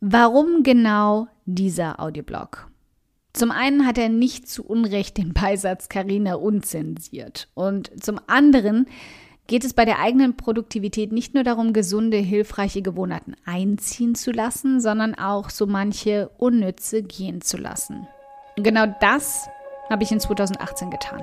Warum genau dieser Audioblog? Zum einen hat er nicht zu Unrecht den Beisatz Carina unzensiert und zum anderen geht es bei der eigenen Produktivität nicht nur darum, gesunde, hilfreiche Gewohnheiten einziehen zu lassen, sondern auch so manche unnütze gehen zu lassen. Und genau das habe ich in 2018 getan.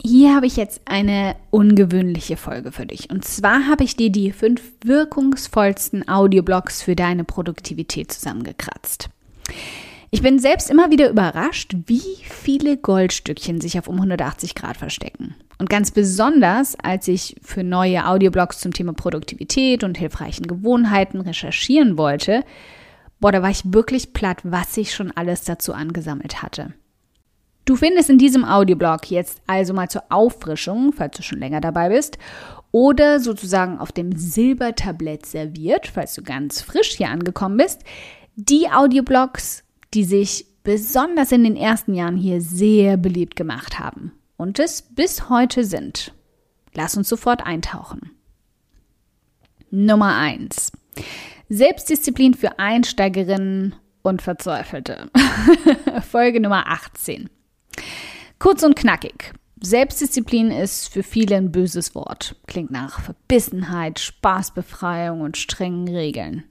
hier habe ich jetzt eine ungewöhnliche Folge für dich. Und zwar habe ich dir die fünf wirkungsvollsten Audioblogs für deine Produktivität zusammengekratzt. Ich bin selbst immer wieder überrascht, wie viele Goldstückchen sich auf um 180 Grad verstecken. Und ganz besonders, als ich für neue Audioblogs zum Thema Produktivität und hilfreichen Gewohnheiten recherchieren wollte, boah, da war ich wirklich platt, was ich schon alles dazu angesammelt hatte. Du findest in diesem Audioblog jetzt also mal zur Auffrischung, falls du schon länger dabei bist, oder sozusagen auf dem Silbertablett serviert, falls du ganz frisch hier angekommen bist, die Audioblogs, die sich besonders in den ersten Jahren hier sehr beliebt gemacht haben und es bis heute sind. Lass uns sofort eintauchen. Nummer 1. Selbstdisziplin für Einsteigerinnen und Verzweifelte. Folge Nummer 18. Kurz und knackig. Selbstdisziplin ist für viele ein böses Wort. Klingt nach Verbissenheit, Spaßbefreiung und strengen Regeln.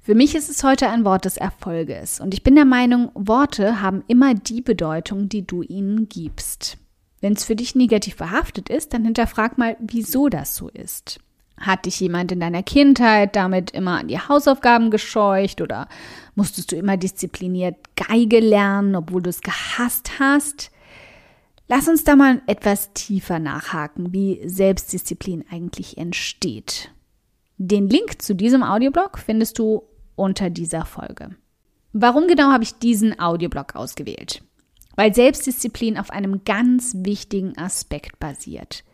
Für mich ist es heute ein Wort des Erfolges und ich bin der Meinung, Worte haben immer die Bedeutung, die du ihnen gibst. Wenn es für dich negativ behaftet ist, dann hinterfrag mal, wieso das so ist. Hat dich jemand in deiner Kindheit damit immer an die Hausaufgaben gescheucht oder musstest du immer diszipliniert Geige lernen, obwohl du es gehasst hast? Lass uns da mal etwas tiefer nachhaken, wie Selbstdisziplin eigentlich entsteht. Den Link zu diesem Audioblog findest du unter dieser Folge. Warum genau habe ich diesen Audioblog ausgewählt? Weil Selbstdisziplin auf einem ganz wichtigen Aspekt basiert,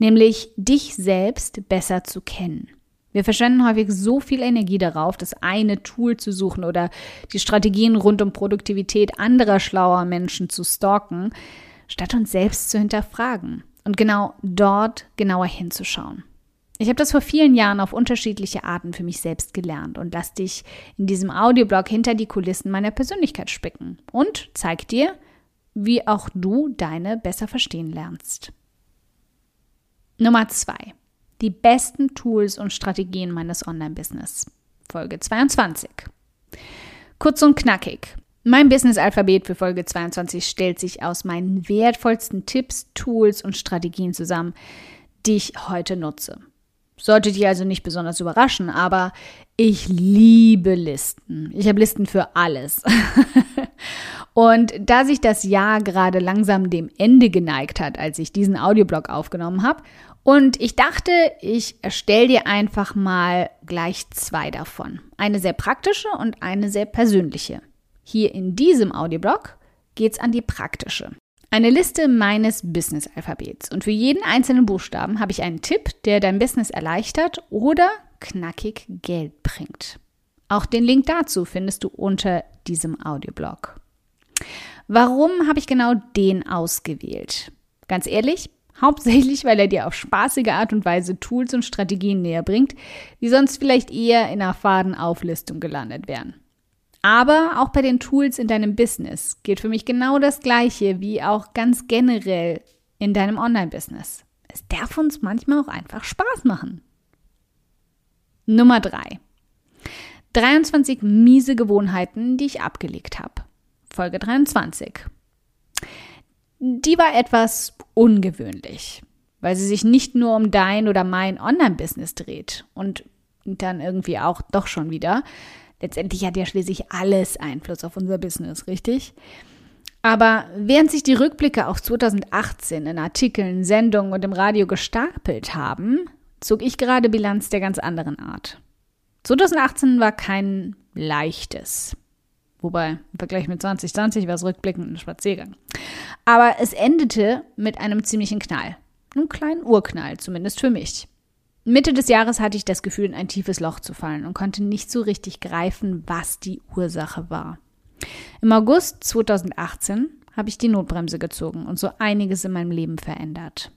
nämlich dich selbst besser zu kennen. Wir verschwenden häufig so viel Energie darauf, das eine Tool zu suchen oder die Strategien rund um Produktivität anderer schlauer Menschen zu stalken, statt uns selbst zu hinterfragen und genau dort genauer hinzuschauen. Ich habe das vor vielen Jahren auf unterschiedliche Arten für mich selbst gelernt und lass dich in diesem Audioblog hinter die Kulissen meiner Persönlichkeit spicken und zeig dir, wie auch du deine besser verstehen lernst. Nummer zwei: Die besten Tools und Strategien meines Online-Business. Folge 22. Kurz und knackig. Mein Business-Alphabet für Folge 22 stellt sich aus meinen wertvollsten Tipps, Tools und Strategien zusammen, die ich heute nutze. Sollte dich also nicht besonders überraschen, aber ich liebe Listen. Ich habe Listen für alles. und da sich das Jahr gerade langsam dem Ende geneigt hat, als ich diesen Audioblog aufgenommen habe, und ich dachte, ich erstelle dir einfach mal gleich zwei davon. Eine sehr praktische und eine sehr persönliche. Hier in diesem Audioblog geht's an die praktische. Eine Liste meines Business-Alphabets. Und für jeden einzelnen Buchstaben habe ich einen Tipp, der dein Business erleichtert oder knackig Geld bringt. Auch den Link dazu findest du unter diesem Audioblog. Warum habe ich genau den ausgewählt? Ganz ehrlich, hauptsächlich, weil er dir auf spaßige Art und Weise Tools und Strategien näher bringt, die sonst vielleicht eher in einer faden Auflistung gelandet wären. Aber auch bei den Tools in deinem Business gilt für mich genau das Gleiche wie auch ganz generell in deinem Online-Business. Es darf uns manchmal auch einfach Spaß machen. Nummer drei: 23 miese Gewohnheiten, die ich abgelegt habe. Folge 23. Die war etwas ungewöhnlich, weil sie sich nicht nur um dein oder mein Online-Business dreht und dann irgendwie auch doch schon wieder. Letztendlich hat ja schließlich alles Einfluss auf unser Business, richtig? Aber während sich die Rückblicke auf 2018 in Artikeln, Sendungen und im Radio gestapelt haben, zog ich gerade Bilanz der ganz anderen Art. 2018 war kein leichtes. Wobei, im Vergleich mit 2020 war es rückblickend ein Spaziergang. Aber es endete mit einem ziemlichen Knall. Einem kleinen Urknall, zumindest für mich. Mitte des Jahres hatte ich das Gefühl, in ein tiefes Loch zu fallen und konnte nicht so richtig greifen, was die Ursache war. Im August 2018 habe ich die Notbremse gezogen und so einiges in meinem Leben verändert.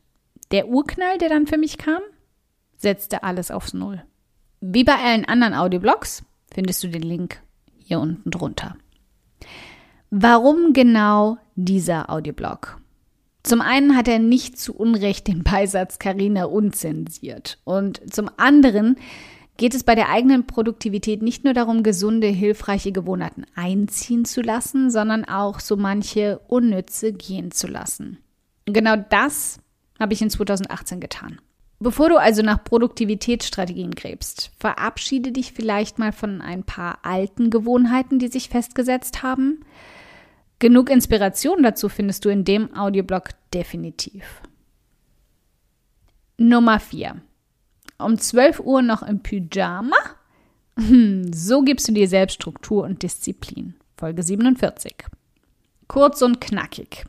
Der Urknall, der dann für mich kam, setzte alles aufs Null. Wie bei allen anderen Audioblogs findest du den Link hier unten drunter. Warum genau dieser Audioblog? Zum einen hat er nicht zu Unrecht den Beisatz Carina unzensiert und zum anderen geht es bei der eigenen Produktivität nicht nur darum, gesunde, hilfreiche Gewohnheiten einziehen zu lassen, sondern auch so manche unnütze gehen zu lassen. Und genau das habe ich in 2018 getan. Bevor du also nach Produktivitätsstrategien gräbst, verabschiede dich vielleicht mal von ein paar alten Gewohnheiten, die sich festgesetzt haben. Genug Inspiration dazu findest du in dem Audioblog definitiv. Nummer 4 um 12 Uhr noch im Pyjama? Hm, so gibst du dir selbst Struktur und Disziplin. Folge 47. Kurz und knackig.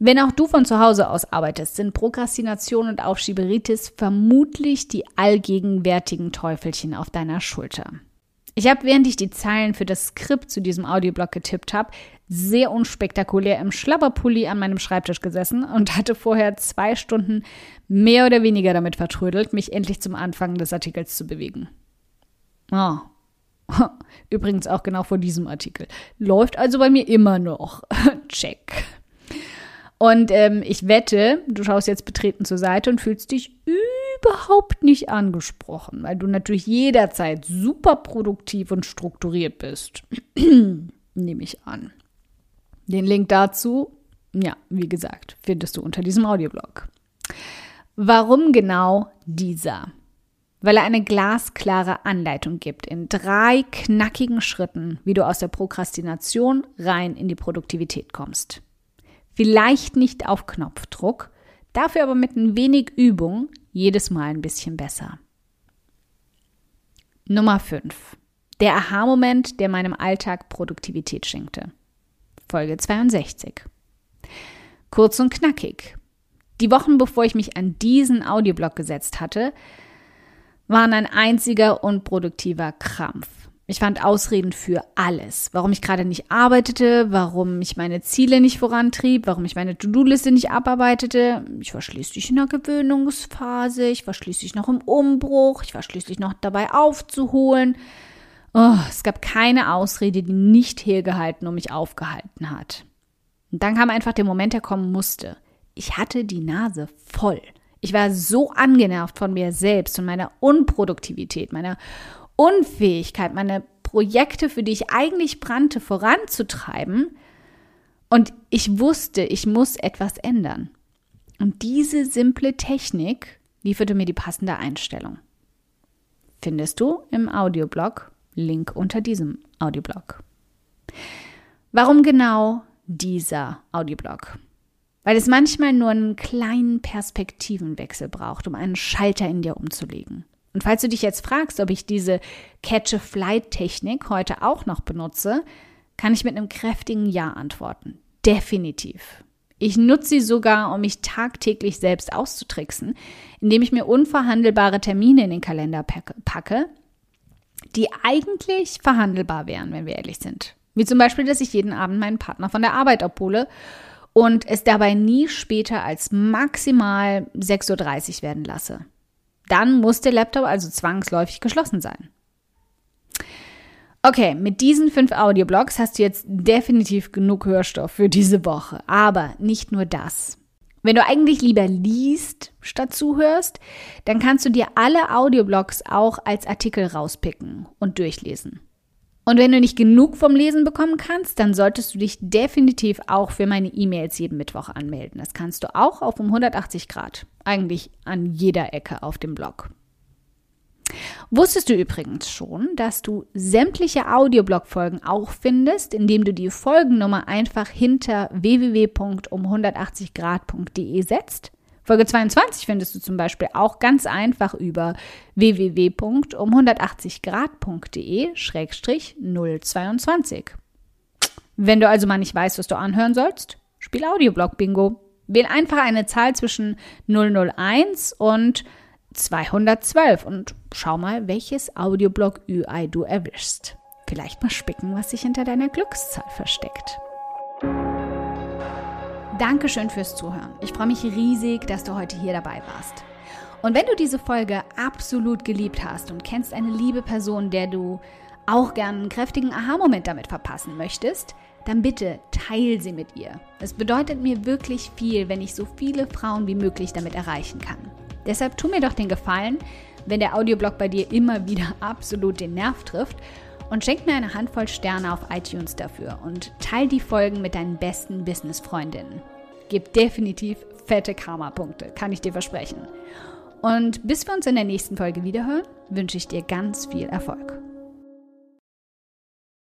Wenn auch du von zu Hause aus arbeitest, sind Prokrastination und Aufschieberitis vermutlich die allgegenwärtigen Teufelchen auf deiner Schulter. Ich habe, während ich die Zeilen für das Skript zu diesem Audioblog getippt habe, sehr unspektakulär im Schlabberpulli an meinem Schreibtisch gesessen und hatte vorher zwei Stunden mehr oder weniger damit vertrödelt, mich endlich zum Anfang des Artikels zu bewegen. Oh. Übrigens auch genau vor diesem Artikel. Läuft also bei mir immer noch. Check. Und ähm, ich wette, du schaust jetzt betreten zur Seite und fühlst dich überhaupt nicht angesprochen, weil du natürlich jederzeit super produktiv und strukturiert bist. Nehme ich an. Den Link dazu, ja, wie gesagt, findest du unter diesem Audioblog. Warum genau dieser? Weil er eine glasklare Anleitung gibt in drei knackigen Schritten, wie du aus der Prokrastination rein in die Produktivität kommst. Vielleicht nicht auf Knopfdruck, dafür aber mit ein wenig Übung jedes Mal ein bisschen besser. Nummer 5. Der Aha-Moment, der meinem Alltag Produktivität schenkte. Folge 62. Kurz und knackig. Die Wochen, bevor ich mich an diesen Audioblog gesetzt hatte, waren ein einziger unproduktiver Krampf. Ich fand Ausreden für alles. Warum ich gerade nicht arbeitete, warum ich meine Ziele nicht vorantrieb, warum ich meine To-Do-Liste nicht abarbeitete. Ich war schließlich in der Gewöhnungsphase, ich war schließlich noch im Umbruch, ich war schließlich noch dabei aufzuholen. Oh, es gab keine Ausrede, die nicht hergehalten und mich aufgehalten hat. Und dann kam einfach der Moment, der kommen musste. Ich hatte die Nase voll. Ich war so angenervt von mir selbst und meiner Unproduktivität, meiner Unfähigkeit, meine Projekte, für die ich eigentlich brannte, voranzutreiben. Und ich wusste, ich muss etwas ändern. Und diese simple Technik lieferte mir die passende Einstellung. Findest du im Audioblog, Link unter diesem Audioblog. Warum genau dieser Audioblog? Weil es manchmal nur einen kleinen Perspektivenwechsel braucht, um einen Schalter in dir umzulegen. Und falls du dich jetzt fragst, ob ich diese Catch-a-Flight-Technik heute auch noch benutze, kann ich mit einem kräftigen Ja antworten. Definitiv. Ich nutze sie sogar, um mich tagtäglich selbst auszutricksen, indem ich mir unverhandelbare Termine in den Kalender packe, die eigentlich verhandelbar wären, wenn wir ehrlich sind. Wie zum Beispiel, dass ich jeden Abend meinen Partner von der Arbeit abhole und es dabei nie später als maximal 6.30 Uhr werden lasse dann muss der Laptop also zwangsläufig geschlossen sein. Okay, mit diesen fünf Audioblogs hast du jetzt definitiv genug Hörstoff für diese Woche. Aber nicht nur das. Wenn du eigentlich lieber liest statt zuhörst, dann kannst du dir alle Audioblogs auch als Artikel rauspicken und durchlesen. Und wenn du nicht genug vom Lesen bekommen kannst, dann solltest du dich definitiv auch für meine E-Mails jeden Mittwoch anmelden. Das kannst du auch auf um 180 Grad. Eigentlich an jeder Ecke auf dem Blog. Wusstest du übrigens schon, dass du sämtliche Audioblog-Folgen auch findest, indem du die Folgennummer einfach hinter www.um180grad.de setzt? Folge 22 findest du zum Beispiel auch ganz einfach über www.um180grad.de-022. Wenn du also mal nicht weißt, was du anhören sollst, spiel Audioblog Bingo. Wähl einfach eine Zahl zwischen 001 und 212 und schau mal, welches Audioblog UI du erwischst. Vielleicht mal spicken, was sich hinter deiner Glückszahl versteckt. Dankeschön fürs Zuhören. Ich freue mich riesig, dass du heute hier dabei warst. Und wenn du diese Folge absolut geliebt hast und kennst eine liebe Person, der du auch gern einen kräftigen Aha-Moment damit verpassen möchtest, dann bitte teil sie mit ihr. Es bedeutet mir wirklich viel, wenn ich so viele Frauen wie möglich damit erreichen kann. Deshalb tu mir doch den Gefallen, wenn der Audioblog bei dir immer wieder absolut den Nerv trifft und schenk mir eine Handvoll Sterne auf iTunes dafür und teil die Folgen mit deinen besten Business-Freundinnen. Gib definitiv fette Karma-Punkte, kann ich dir versprechen. Und bis wir uns in der nächsten Folge wiederhören, wünsche ich dir ganz viel Erfolg.